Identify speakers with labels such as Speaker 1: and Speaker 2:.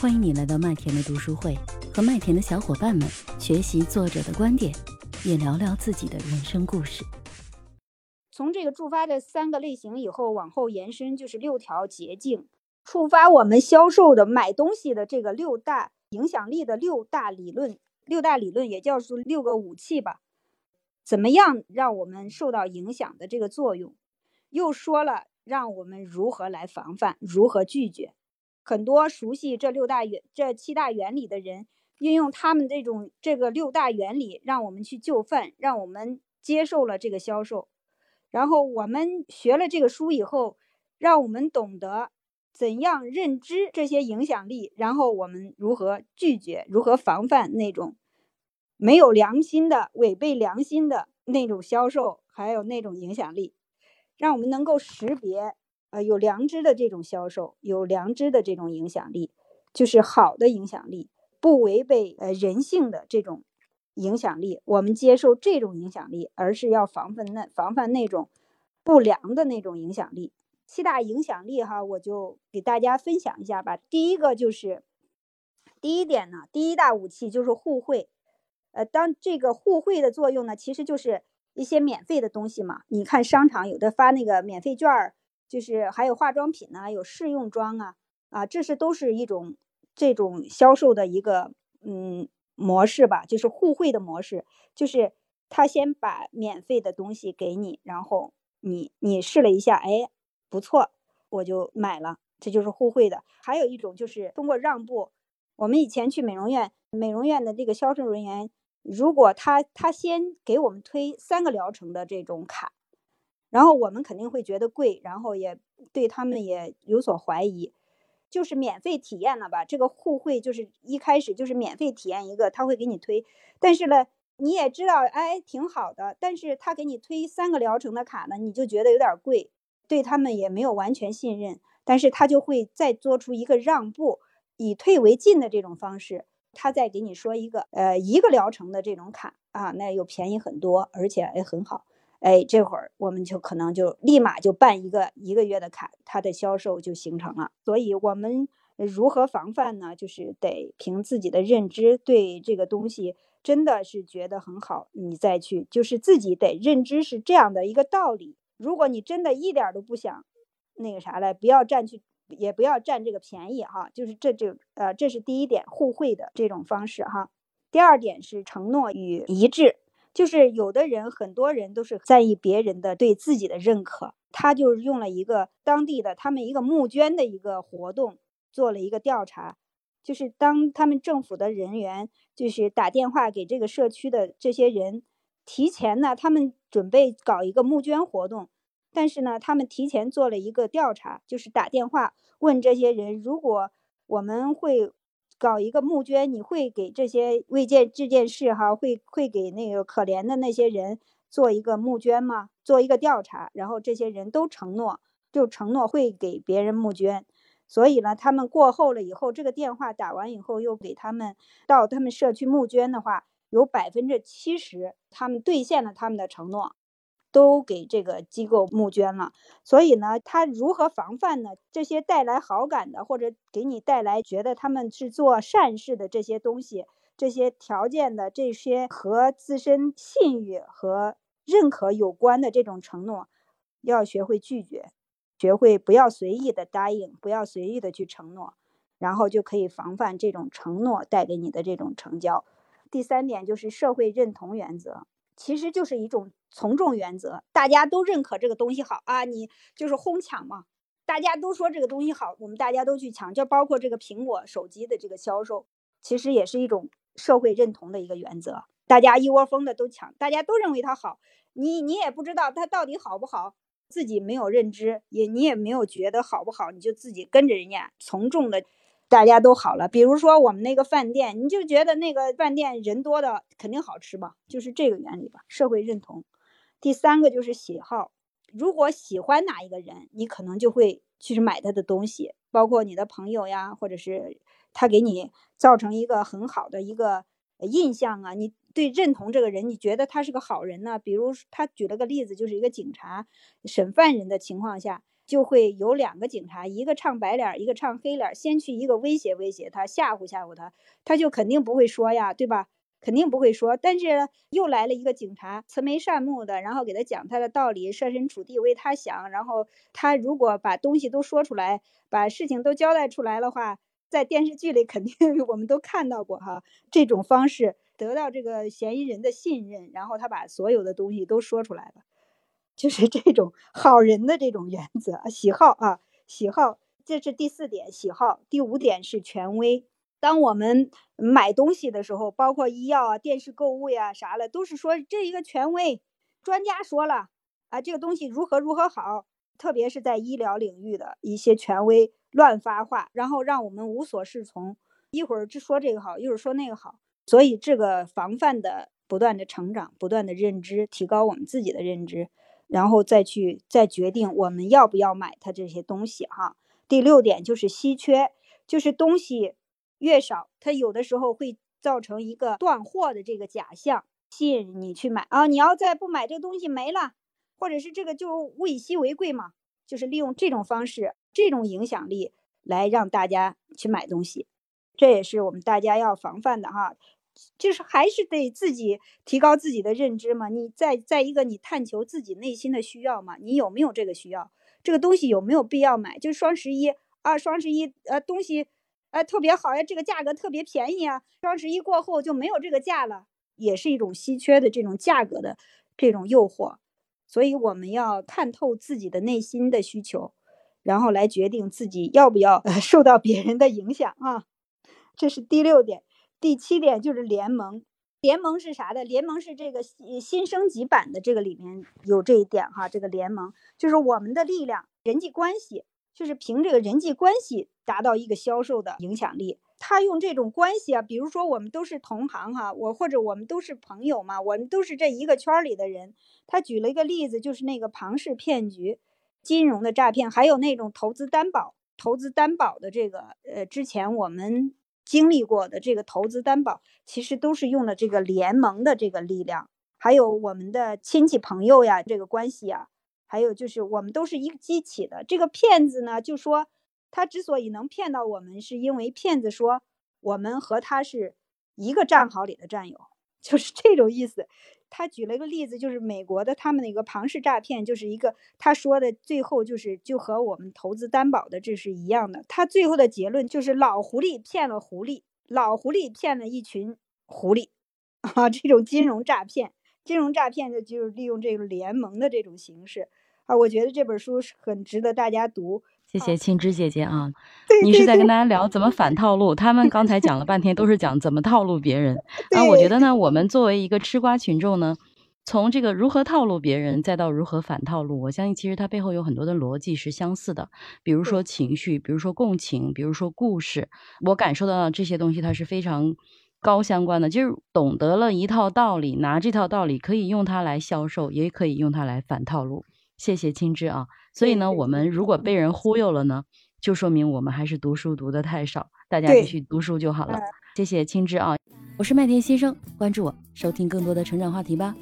Speaker 1: 欢迎你来到麦田的读书会，和麦田的小伙伴们学习作者的观点，也聊聊自己的人生故事。
Speaker 2: 从这个触发的三个类型以后往后延伸，就是六条捷径，触发我们销售的买东西的这个六大影响力的六大理论，六大理论也叫做六个武器吧。怎么样让我们受到影响的这个作用？又说了让我们如何来防范，如何拒绝。很多熟悉这六大原、这七大原理的人，运用他们这种这个六大原理，让我们去就范，让我们接受了这个销售。然后我们学了这个书以后，让我们懂得怎样认知这些影响力，然后我们如何拒绝、如何防范那种没有良心的、违背良心的那种销售，还有那种影响力，让我们能够识别。呃，有良知的这种销售，有良知的这种影响力，就是好的影响力，不违背呃人性的这种影响力。我们接受这种影响力，而是要防范那防范那种不良的那种影响力。七大影响力哈，我就给大家分享一下吧。第一个就是第一点呢，第一大武器就是互惠。呃，当这个互惠的作用呢，其实就是一些免费的东西嘛。你看商场有的发那个免费券儿。就是还有化妆品呢，有试用装啊，啊，这是都是一种这种销售的一个嗯模式吧，就是互惠的模式，就是他先把免费的东西给你，然后你你试了一下，哎，不错，我就买了，这就是互惠的。还有一种就是通过让步，我们以前去美容院，美容院的这个销售人员，如果他他先给我们推三个疗程的这种卡。然后我们肯定会觉得贵，然后也对他们也有所怀疑，就是免费体验了吧？这个互惠就是一开始就是免费体验一个，他会给你推，但是呢，你也知道，哎，挺好的，但是他给你推三个疗程的卡呢，你就觉得有点贵，对他们也没有完全信任，但是他就会再做出一个让步，以退为进的这种方式，他再给你说一个，呃，一个疗程的这种卡啊，那又便宜很多，而且也很好。哎，这会儿我们就可能就立马就办一个一个月的卡，它的销售就形成了。所以，我们如何防范呢？就是得凭自己的认知，对这个东西真的是觉得很好，你再去，就是自己得认知是这样的一个道理。如果你真的一点都不想那个啥了，不要占去，也不要占这个便宜哈。就是这就呃，这是第一点，互惠的这种方式哈。第二点是承诺与一致。就是有的人，很多人都是在意别人的对自己的认可。他就是用了一个当地的他们一个募捐的一个活动，做了一个调查。就是当他们政府的人员就是打电话给这个社区的这些人，提前呢，他们准备搞一个募捐活动，但是呢，他们提前做了一个调查，就是打电话问这些人，如果我们会。搞一个募捐，你会给这些未见这件事哈，会会给那个可怜的那些人做一个募捐吗？做一个调查，然后这些人都承诺，就承诺会给别人募捐。所以呢，他们过后了以后，这个电话打完以后，又给他们到他们社区募捐的话，有百分之七十他们兑现了他们的承诺。都给这个机构募捐了，所以呢，他如何防范呢？这些带来好感的，或者给你带来觉得他们是做善事的这些东西，这些条件的这些和自身信誉和认可有关的这种承诺，要学会拒绝，学会不要随意的答应，不要随意的去承诺，然后就可以防范这种承诺带给你的这种成交。第三点就是社会认同原则。其实就是一种从众原则，大家都认可这个东西好啊，你就是哄抢嘛。大家都说这个东西好，我们大家都去抢，就包括这个苹果手机的这个销售，其实也是一种社会认同的一个原则。大家一窝蜂的都抢，大家都认为它好，你你也不知道它到底好不好，自己没有认知，也你也没有觉得好不好，你就自己跟着人家从众的。大家都好了，比如说我们那个饭店，你就觉得那个饭店人多的肯定好吃吧，就是这个原理吧。社会认同，第三个就是喜好，如果喜欢哪一个人，你可能就会去买他的东西，包括你的朋友呀，或者是他给你造成一个很好的一个印象啊，你对认同这个人，你觉得他是个好人呢？比如他举了个例子，就是一个警察审犯人的情况下。就会有两个警察，一个唱白脸，一个唱黑脸，先去一个威胁威胁他，吓唬吓唬他，他就肯定不会说呀，对吧？肯定不会说。但是又来了一个警察，慈眉善目的，然后给他讲他的道理，设身处地为他想。然后他如果把东西都说出来，把事情都交代出来的话，在电视剧里肯定 我们都看到过哈，这种方式得到这个嫌疑人的信任，然后他把所有的东西都说出来了。就是这种好人的这种原则，喜好啊，喜好，这是第四点，喜好。第五点是权威。当我们买东西的时候，包括医药啊、电视购物呀啥的，都是说这一个权威专家说了啊，这个东西如何如何好。特别是在医疗领域的一些权威乱发话，然后让我们无所适从。一会儿就说这个好，一会儿说那个好。所以这个防范的不断的成长，不断的认知，提高我们自己的认知。然后再去再决定我们要不要买它这些东西哈。第六点就是稀缺，就是东西越少，它有的时候会造成一个断货的这个假象，吸引你去买啊。你要再不买这个东西没了，或者是这个就物以稀为贵嘛，就是利用这种方式、这种影响力来让大家去买东西，这也是我们大家要防范的哈。就是还是得自己提高自己的认知嘛，你再再一个你探求自己内心的需要嘛，你有没有这个需要？这个东西有没有必要买？就双十一啊，双十一呃东西呃特别好呀，这个价格特别便宜啊，双十一过后就没有这个价了，也是一种稀缺的这种价格的这种诱惑，所以我们要看透自己的内心的需求，然后来决定自己要不要 受到别人的影响啊，这是第六点。第七点就是联盟，联盟是啥的？联盟是这个新新升级版的这个里面有这一点哈。这个联盟就是我们的力量，人际关系就是凭这个人际关系达到一个销售的影响力。他用这种关系啊，比如说我们都是同行哈，我或者我们都是朋友嘛，我们都是这一个圈里的人。他举了一个例子，就是那个庞氏骗局、金融的诈骗，还有那种投资担保、投资担保的这个呃，之前我们。经历过的这个投资担保，其实都是用了这个联盟的这个力量，还有我们的亲戚朋友呀，这个关系呀，还有就是我们都是一个机器的。这个骗子呢，就说他之所以能骗到我们，是因为骗子说我们和他是一个战壕里的战友，就是这种意思。他举了一个例子，就是美国的他们的一个庞氏诈骗，就是一个他说的最后就是就和我们投资担保的这是一样的。他最后的结论就是老狐狸骗了狐狸，老狐狸骗了一群狐狸，啊，这种金融诈骗，金融诈骗的就是利用这个联盟的这种形式啊。我觉得这本书是很值得大家读。
Speaker 3: 谢谢青芝姐姐啊，你是在跟大家聊怎么反套路？他们刚才讲了半天都是讲怎么套路别人 啊。我觉得呢，我们作为一个吃瓜群众呢，从这个如何套路别人，再到如何反套路，我相信其实它背后有很多的逻辑是相似的。比如说情绪，比如说共情，比如说故事，我感受到这些东西它是非常高相关的。就是懂得了一套道理，拿这套道理可以用它来销售，也可以用它来反套路。谢谢青芝啊。所以呢，我们如果被人忽悠了呢，就说明我们还是读书读的太少。大家继续读书就好了。谢谢青芝啊，
Speaker 1: 我是麦田先生，关注我，收听更多的成长话题吧。